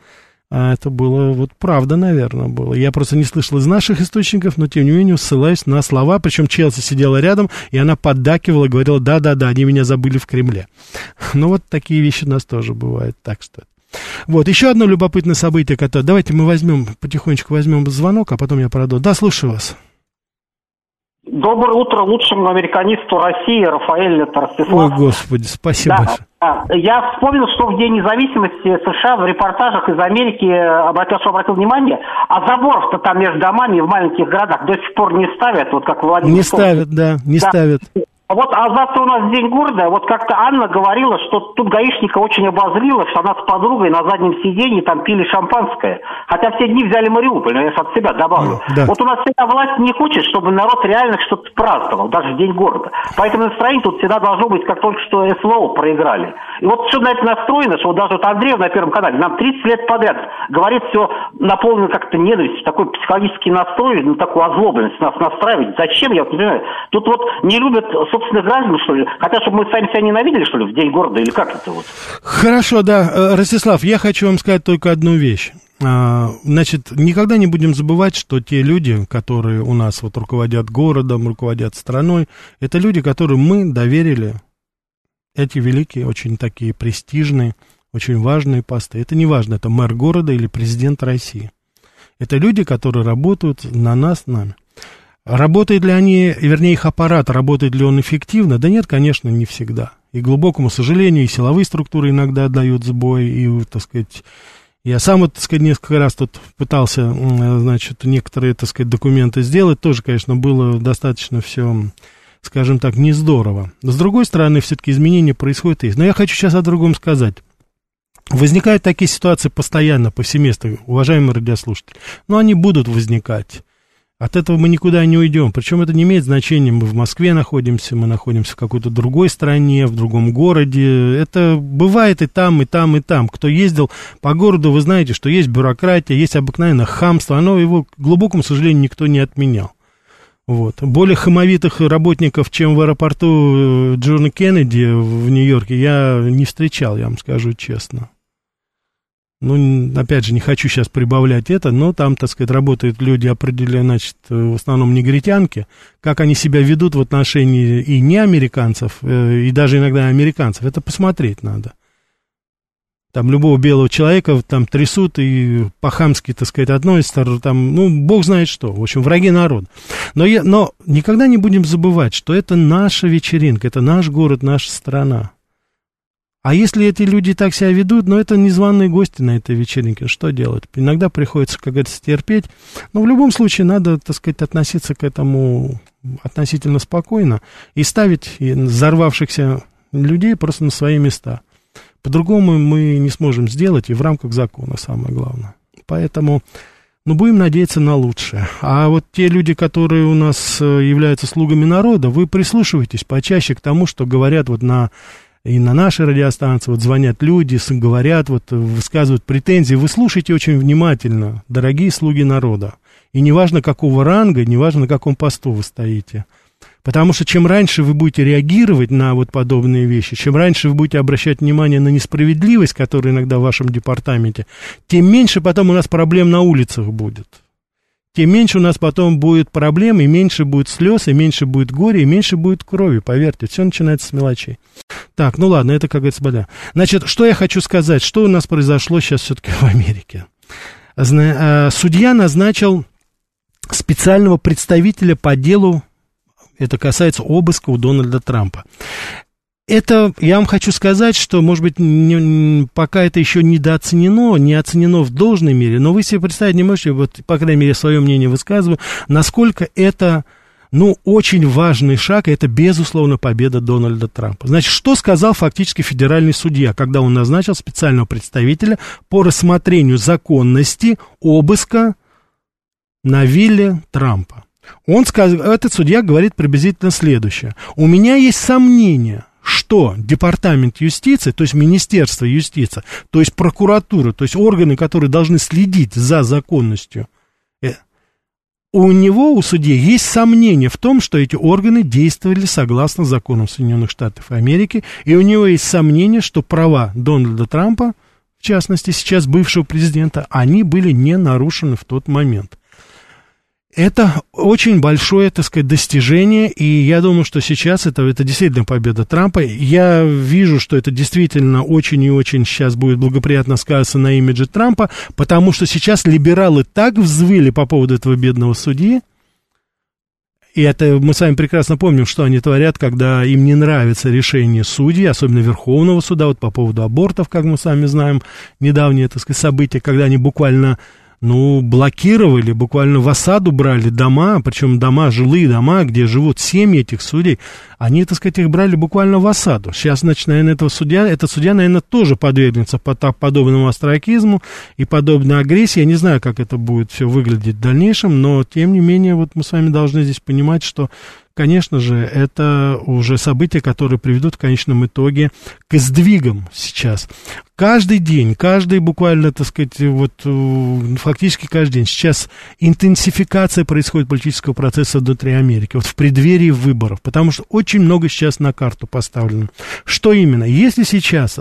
а это было вот правда, наверное, было. Я просто не слышал из наших источников, но тем не менее ссылаюсь на слова. Причем Челси сидела рядом, и она поддакивала, говорила, да-да-да, они меня забыли в Кремле. *laughs* Ну вот такие вещи у нас тоже бывают, так что... Вот, еще одно любопытное событие, которое... Давайте мы возьмем, потихонечку возьмем звонок, а потом я продолжу. Да, слушаю вас. Доброе утро лучшему американисту России Рафаэль Ростислав. Ой, Господи, спасибо да, большое. Я вспомнил, что в День независимости США в репортажах из Америки обратил, что обратил внимание, а заборов-то там между домами в маленьких городах до сих пор не ставят, вот как Владимир. Не ставят, да, не да. ставят. Вот, а завтра у нас День города. Вот как-то Анна говорила, что тут гаишника очень обозлила, что она с подругой на заднем сиденье там пили шампанское. Хотя все дни взяли Мариуполь, но я от себя добавлю. Да. Вот у нас всегда власть не хочет, чтобы народ реально что-то праздновал, даже в День города. Поэтому настроение тут всегда должно быть, как только что СВО проиграли. И вот все на это настроено, что вот даже вот Андреев на Первом канале нам 30 лет подряд говорит все наполнено как-то ненавистью, такой психологический настрой, ну такую озлобленность нас настраивать. Зачем, я вот не понимаю. Тут вот не любят собственных граждан, что ли? Хотя, чтобы мы сами себя ненавидели, что ли, в день города, или как это вот? Хорошо, да. Э, Ростислав, я хочу вам сказать только одну вещь. А, значит, никогда не будем забывать, что те люди, которые у нас вот руководят городом, руководят страной, это люди, которым мы доверили эти великие, очень такие престижные, очень важные посты. Это не важно, это мэр города или президент России. Это люди, которые работают на нас, нами. Работают ли они, вернее, их аппарат, работает ли он эффективно? Да нет, конечно, не всегда. И, глубокому сожалению, и силовые структуры иногда отдают сбой, и, так сказать, я сам, так сказать, несколько раз тут пытался, значит, некоторые, так сказать, документы сделать, тоже, конечно, было достаточно все, скажем так, не здорово. С другой стороны, все-таки изменения происходят есть. Но я хочу сейчас о другом сказать. Возникают такие ситуации постоянно, повсеместно, уважаемые радиослушатели. Но они будут возникать. От этого мы никуда не уйдем. Причем это не имеет значения, мы в Москве находимся, мы находимся в какой-то другой стране, в другом городе. Это бывает и там, и там, и там. Кто ездил по городу, вы знаете, что есть бюрократия, есть обыкновенное хамство. Оно его, к глубокому сожалению, никто не отменял. Вот. Более хамовитых работников, чем в аэропорту э, Джона Кеннеди в Нью-Йорке, я не встречал, я вам скажу честно. Ну, опять же, не хочу сейчас прибавлять это, но там, так сказать, работают люди определенные, значит, в основном негритянки. Как они себя ведут в отношении и не американцев, э, и даже иногда американцев, это посмотреть надо. Там любого белого человека там трясут и по-хамски, так сказать, относятся, там, ну, бог знает что, в общем, враги народа. Но, я, но никогда не будем забывать, что это наша вечеринка, это наш город, наша страна. А если эти люди так себя ведут, ну, это незваные гости на этой вечеринке, что делать? Иногда приходится, как говорится, терпеть. Но в любом случае надо, так сказать, относиться к этому относительно спокойно и ставить взорвавшихся людей просто на свои места. По-другому мы не сможем сделать и в рамках закона, самое главное. Поэтому, ну, будем надеяться на лучшее. А вот те люди, которые у нас э, являются слугами народа, вы прислушивайтесь почаще к тому, что говорят вот на и на нашей радиостанции вот звонят люди, говорят, вот высказывают претензии. Вы слушайте очень внимательно, дорогие слуги народа. И неважно, какого ранга, неважно, на каком посту вы стоите. Потому что чем раньше вы будете реагировать на вот подобные вещи, чем раньше вы будете обращать внимание на несправедливость, которая иногда в вашем департаменте, тем меньше потом у нас проблем на улицах будет тем меньше у нас потом будет проблем, и меньше будет слез, и меньше будет горя, и меньше будет крови, поверьте, все начинается с мелочей. Так, ну ладно, это, как говорится, беда. Значит, что я хочу сказать, что у нас произошло сейчас все-таки в Америке? Э, судья назначил специального представителя по делу, это касается обыска у Дональда Трампа. Это, я вам хочу сказать, что, может быть, не, пока это еще недооценено, не оценено в должной мере, но вы себе представить не можете, вот, по крайней мере, свое мнение высказываю, насколько это ну, очень важный шаг, это, безусловно, победа Дональда Трампа. Значит, что сказал фактически федеральный судья, когда он назначил специального представителя по рассмотрению законности обыска на вилле Трампа? Он сказал, этот судья говорит приблизительно следующее. У меня есть сомнения, что Департамент юстиции, то есть Министерство юстиции, то есть прокуратура, то есть органы, которые должны следить за законностью у него, у судьи, есть сомнения в том, что эти органы действовали согласно законам Соединенных Штатов Америки, и у него есть сомнения, что права Дональда Трампа, в частности, сейчас бывшего президента, они были не нарушены в тот момент. Это очень большое, так сказать, достижение, и я думаю, что сейчас это, это действительно победа Трампа. Я вижу, что это действительно очень и очень сейчас будет благоприятно сказаться на имидже Трампа, потому что сейчас либералы так взвыли по поводу этого бедного судьи, и это мы с вами прекрасно помним, что они творят, когда им не нравится решение судей, особенно Верховного суда, вот по поводу абортов, как мы с вами знаем, недавнее, так сказать, событие, когда они буквально ну, блокировали, буквально в осаду брали дома, причем дома, жилые дома, где живут семьи этих судей, они, так сказать, их брали буквально в осаду. Сейчас, значит, наверное, этого судья, этот судья, наверное, тоже подвергнется подобному астракизму и подобной агрессии. Я не знаю, как это будет все выглядеть в дальнейшем, но, тем не менее, вот мы с вами должны здесь понимать, что конечно же, это уже события, которые приведут в конечном итоге к сдвигам сейчас. Каждый день, каждый буквально, так сказать, вот э, фактически каждый день. Сейчас интенсификация происходит политического процесса внутри Америки, вот в преддверии выборов, потому что очень много сейчас на карту поставлено. Что именно? Если сейчас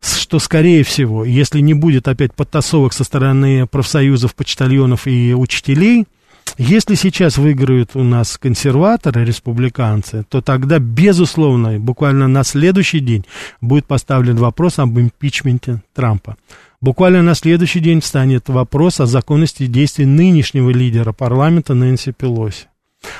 что, скорее всего, если не будет опять подтасовок со стороны профсоюзов, почтальонов и учителей – если сейчас выиграют у нас консерваторы, республиканцы, то тогда, безусловно, буквально на следующий день будет поставлен вопрос об импичменте Трампа. Буквально на следующий день встанет вопрос о законности действий нынешнего лидера парламента Нэнси Пелоси.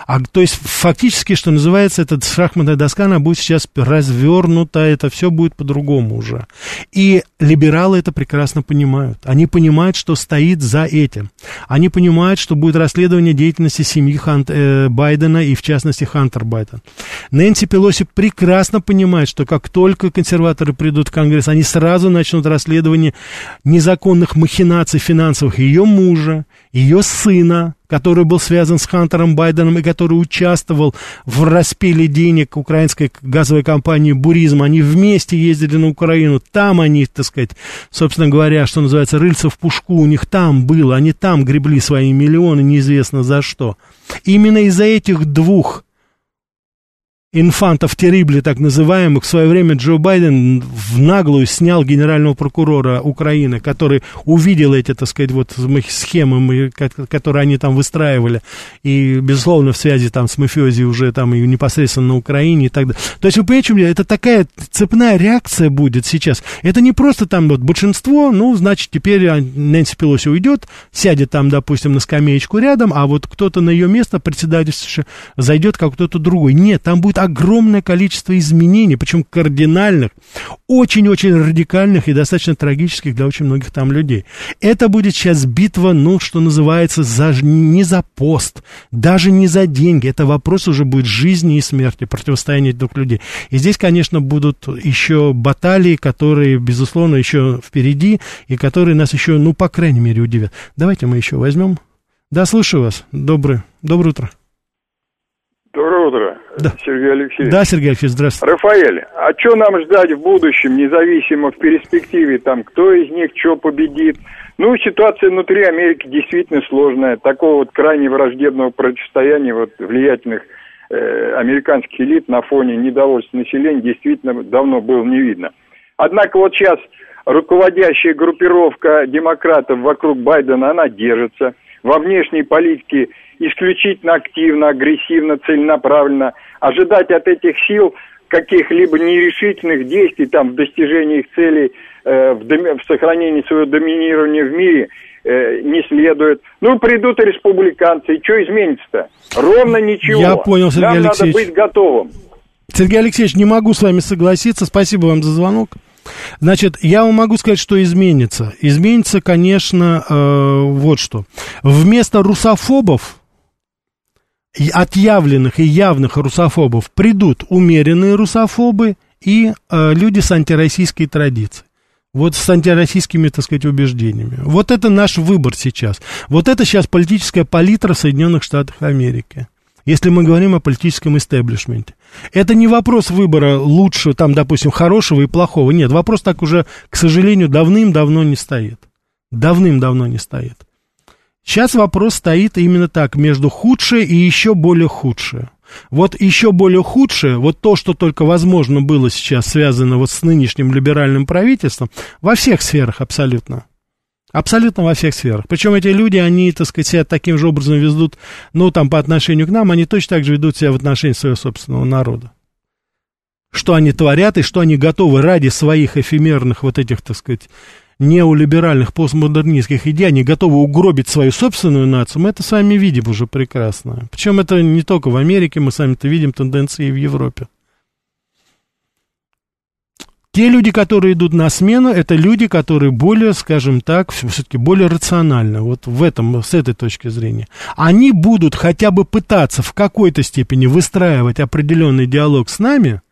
А, то есть, фактически, что называется, эта шахматная доска, она будет сейчас развернута, это все будет по-другому уже. И либералы это прекрасно понимают. Они понимают, что стоит за этим. Они понимают, что будет расследование деятельности семьи Хант, э, Байдена и, в частности, Хантер Байден. Нэнси Пелоси прекрасно понимает, что как только консерваторы придут в Конгресс, они сразу начнут расследование незаконных махинаций финансовых ее мужа, ее сына, который был связан с Хантером Байденом и который участвовал в распиле денег украинской газовой компании «Буризм». Они вместе ездили на Украину, там они, так сказать, собственно говоря, что называется, рыльца в пушку у них там было, они там гребли свои миллионы, неизвестно за что. Именно из-за этих двух инфантов террибли, так называемых, в свое время Джо Байден в наглую снял генерального прокурора Украины, который увидел эти, так сказать, вот схемы, которые они там выстраивали, и, безусловно, в связи там с мафиози уже там и непосредственно на Украине и так далее. То есть, вы понимаете, это такая цепная реакция будет сейчас. Это не просто там вот большинство, ну, значит, теперь Нэнси Пелоси уйдет, сядет там, допустим, на скамеечку рядом, а вот кто-то на ее место, председатель зайдет как кто-то другой. Нет, там будет огромное количество изменений, причем кардинальных, очень-очень радикальных и достаточно трагических для очень многих там людей. Это будет сейчас битва, ну, что называется, за, не за пост, даже не за деньги. Это вопрос уже будет жизни и смерти, противостояния двух людей. И здесь, конечно, будут еще баталии, которые, безусловно, еще впереди, и которые нас еще, ну, по крайней мере, удивят. Давайте мы еще возьмем. Да, слушаю вас. Доброе, доброе утро. Доброе утро, да. Сергей Алексеевич. Да, Сергей Алексеевич, здравствуйте. Рафаэль, а что нам ждать в будущем, независимо в перспективе, там, кто из них что победит? Ну, ситуация внутри Америки действительно сложная. Такого вот крайне враждебного противостояния вот влиятельных э, американских элит на фоне недовольства населения действительно давно было не видно. Однако вот сейчас руководящая группировка демократов вокруг Байдена, она держится. Во внешней политике исключительно активно, агрессивно, целенаправленно. Ожидать от этих сил каких-либо нерешительных действий там, в достижении их целей, э, в, доми- в сохранении своего доминирования в мире э, не следует. Ну, придут и республиканцы, и что изменится-то? Ровно ничего. Я понял, Сергей Нам Алексеевич. надо быть готовым. Сергей Алексеевич, не могу с вами согласиться. Спасибо вам за звонок. Значит, я вам могу сказать, что изменится. Изменится, конечно, э, вот что. Вместо русофобов отъявленных и явных русофобов придут умеренные русофобы и э, люди с антироссийской традицией. Вот с антироссийскими, так сказать, убеждениями. Вот это наш выбор сейчас. Вот это сейчас политическая палитра в Соединенных Штатах Америки. Если мы говорим о политическом истеблишменте. Это не вопрос выбора лучшего, там, допустим, хорошего и плохого. Нет, вопрос так уже, к сожалению, давным-давно не стоит. Давным-давно не стоит. Сейчас вопрос стоит именно так, между худшее и еще более худшее. Вот еще более худшее, вот то, что только возможно было сейчас связано вот с нынешним либеральным правительством, во всех сферах абсолютно. Абсолютно во всех сферах. Причем эти люди, они, так сказать, себя таким же образом ведут, ну, там, по отношению к нам, они точно так же ведут себя в отношении своего собственного народа. Что они творят и что они готовы ради своих эфемерных вот этих, так сказать, неолиберальных постмодернистских идей, они готовы угробить свою собственную нацию, мы это с вами видим уже прекрасно. Причем это не только в Америке, мы сами это видим тенденции и в Европе. Те люди, которые идут на смену, это люди, которые более, скажем так, все-таки более рациональны, вот в этом, с этой точки зрения. Они будут хотя бы пытаться в какой-то степени выстраивать определенный диалог с нами,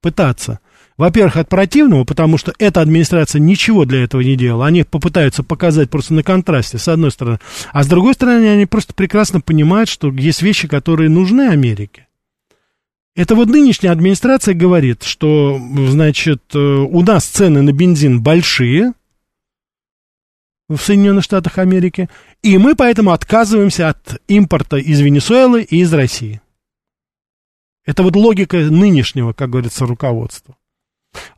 пытаться, во-первых, от противного, потому что эта администрация ничего для этого не делала. Они попытаются показать просто на контрасте, с одной стороны. А с другой стороны, они просто прекрасно понимают, что есть вещи, которые нужны Америке. Это вот нынешняя администрация говорит, что, значит, э, у нас цены на бензин большие в Соединенных Штатах Америки, и мы поэтому отказываемся от импорта из Венесуэлы и из России. Это вот логика нынешнего, как говорится, руководства.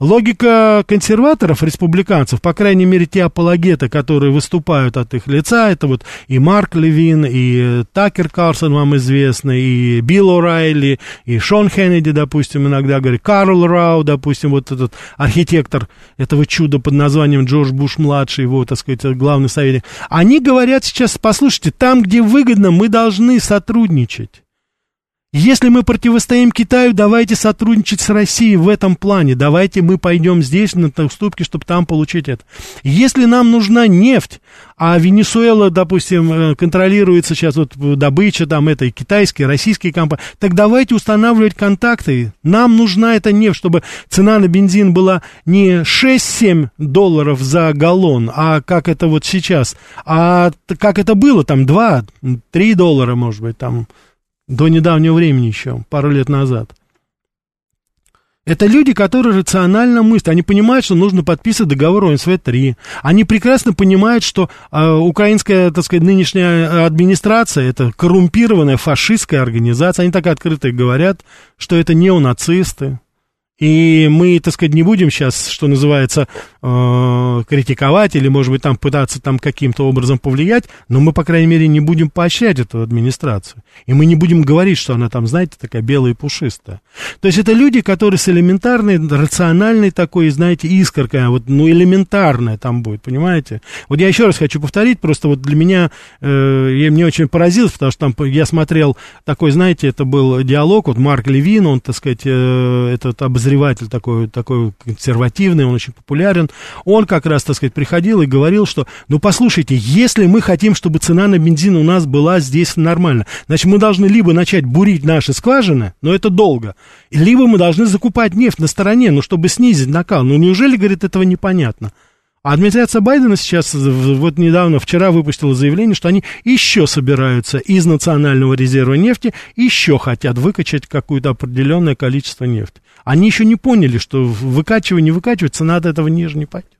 Логика консерваторов, республиканцев, по крайней мере, те апологеты, которые выступают от их лица, это вот и Марк Левин, и Такер Карлсон вам известный, и Билл О'Райли, и Шон Хеннеди, допустим, иногда говорит, Карл Рау, допустим, вот этот архитектор этого чуда под названием Джордж Буш-младший, его, так сказать, главный советник. Они говорят сейчас, послушайте, там, где выгодно, мы должны сотрудничать. Если мы противостоим Китаю, давайте сотрудничать с Россией в этом плане. Давайте мы пойдем здесь на уступки, чтобы там получить это. Если нам нужна нефть, а Венесуэла, допустим, э, контролируется сейчас вот добыча там этой китайской, российской компании, так давайте устанавливать контакты. Нам нужна эта нефть, чтобы цена на бензин была не 6-7 долларов за галлон, а как это вот сейчас, а как это было там 2-3 доллара, может быть, там до недавнего времени еще, пару лет назад. Это люди, которые рационально мыслят. Они понимают, что нужно подписывать договор ОНСВ-3. Они прекрасно понимают, что э, украинская, так сказать, нынешняя администрация, это коррумпированная фашистская организация. Они так открыто говорят, что это неонацисты. И мы, так сказать, не будем сейчас, что называется, э, критиковать или, может быть, там пытаться там каким-то образом повлиять, но мы, по крайней мере, не будем поощрять эту администрацию. И мы не будем говорить, что она там, знаете, такая белая и пушистая. То есть это люди, которые с элементарной, рациональной такой, знаете, искоркой, вот, ну, элементарная там будет, понимаете? Вот я еще раз хочу повторить, просто вот для меня, э, я, мне очень поразилось, потому что там я смотрел такой, знаете, это был диалог, вот Марк Левин, он, так сказать, э, этот обозреватель обозреватель такой, такой консервативный, он очень популярен, он как раз, так сказать, приходил и говорил, что, ну, послушайте, если мы хотим, чтобы цена на бензин у нас была здесь нормально, значит, мы должны либо начать бурить наши скважины, но это долго, либо мы должны закупать нефть на стороне, ну, чтобы снизить накал. Ну, неужели, говорит, этого непонятно? А администрация Байдена сейчас, вот недавно, вчера выпустила заявление, что они еще собираются из национального резерва нефти, еще хотят выкачать какое-то определенное количество нефти. Они еще не поняли, что выкачивая, не выкачивать, цена от этого ниже не пойдет.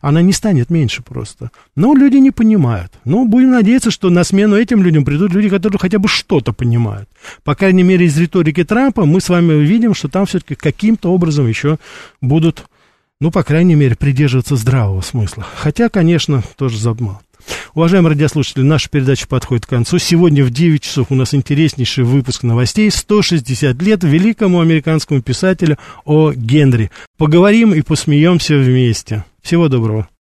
Она не станет меньше просто. Но люди не понимают. Ну, будем надеяться, что на смену этим людям придут люди, которые хотя бы что-то понимают. По крайней мере, из риторики Трампа мы с вами видим, что там все-таки каким-то образом еще будут, ну, по крайней мере, придерживаться здравого смысла. Хотя, конечно, тоже забыл. Уважаемые радиослушатели, наша передача подходит к концу. Сегодня в 9 часов у нас интереснейший выпуск новостей. 160 лет великому американскому писателю О. Генри. Поговорим и посмеемся вместе. Всего доброго.